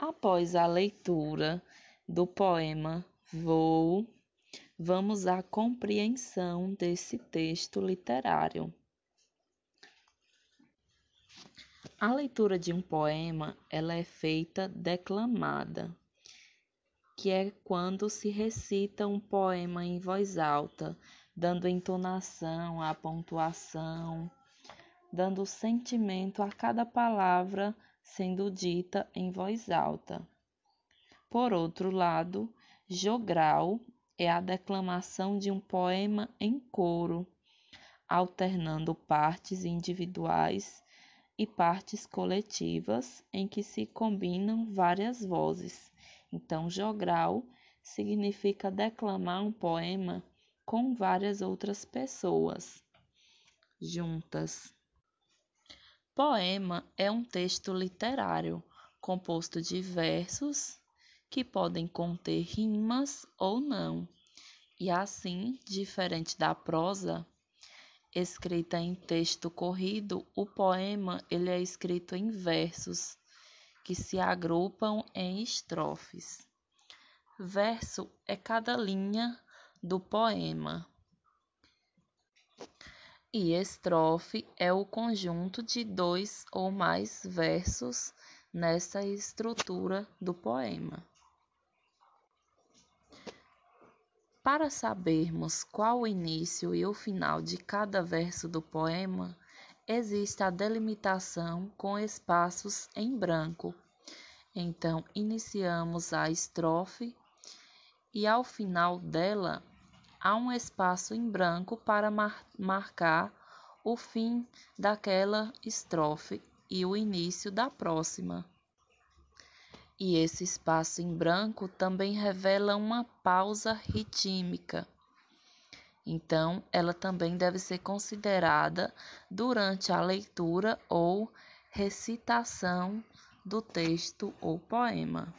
Após a leitura do poema Voo, vamos à compreensão desse texto literário. A leitura de um poema, ela é feita declamada, que é quando se recita um poema em voz alta, dando entonação à pontuação, dando sentimento a cada palavra sendo dita em voz alta. Por outro lado, jogral é a declamação de um poema em coro, alternando partes individuais e partes coletivas em que se combinam várias vozes. Então, jogral significa declamar um poema com várias outras pessoas juntas. Poema é um texto literário composto de versos que podem conter rimas ou não. E assim, diferente da prosa, escrita em texto corrido, o poema ele é escrito em versos que se agrupam em estrofes. Verso é cada linha do poema. E estrofe é o conjunto de dois ou mais versos nessa estrutura do poema. Para sabermos qual o início e o final de cada verso do poema, existe a delimitação com espaços em branco. Então, iniciamos a estrofe e ao final dela há um espaço em branco para mar marcar o fim daquela estrofe e o início da próxima. E esse espaço em branco também revela uma pausa ritmica. Então, ela também deve ser considerada durante a leitura ou recitação do texto ou poema.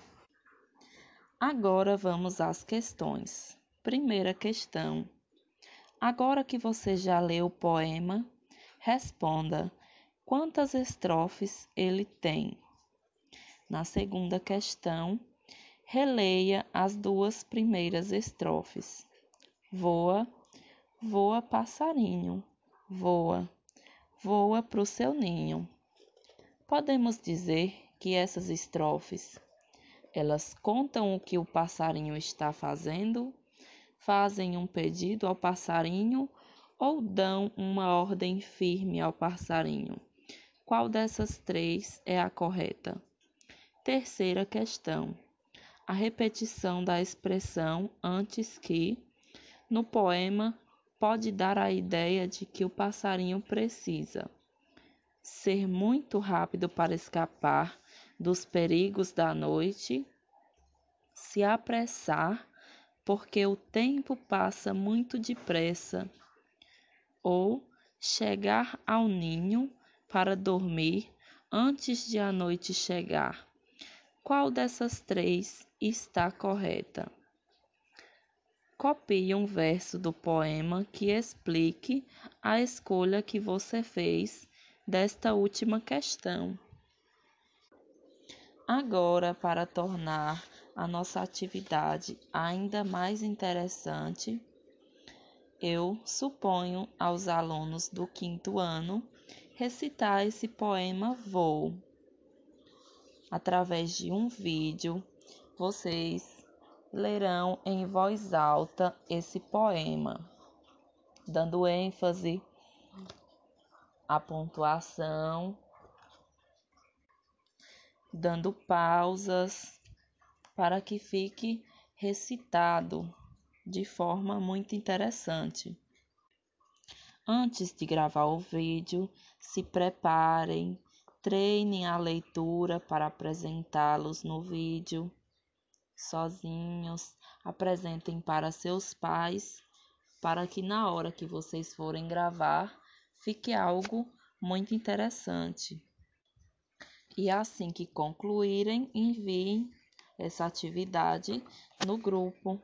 Agora vamos às questões. Primeira questão. Agora que você já leu o poema, responda quantas estrofes ele tem. Na segunda questão, releia as duas primeiras estrofes. Voa, voa passarinho, voa, voa para o seu ninho. Podemos dizer que essas estrofes, elas contam o que o passarinho está fazendo, fazem um pedido ao passarinho ou dão uma ordem firme ao passarinho. Qual dessas três é a correta? Terceira questão. A repetição da expressão antes que, no poema, pode dar a ideia de que o passarinho precisa ser muito rápido para escapar dos perigos da noite, se apressar porque o tempo passa muito depressa, ou chegar ao ninho para dormir antes de a noite chegar. Qual dessas três está correta? Copie um verso do poema que explique a escolha que você fez desta última questão. Agora, para tornar a nossa atividade ainda mais interessante, eu suponho aos alunos do quinto ano recitar esse poema Voo através de um vídeo, vocês lerão em voz alta esse poema, dando ênfase à pontuação, dando pausas para que fique recitado de forma muito interessante. Antes de gravar o vídeo, se preparem Treinem a leitura para apresentá-los no vídeo sozinhos. Apresentem para seus pais, para que na hora que vocês forem gravar, fique algo muito interessante. E assim que concluírem, enviem essa atividade no grupo.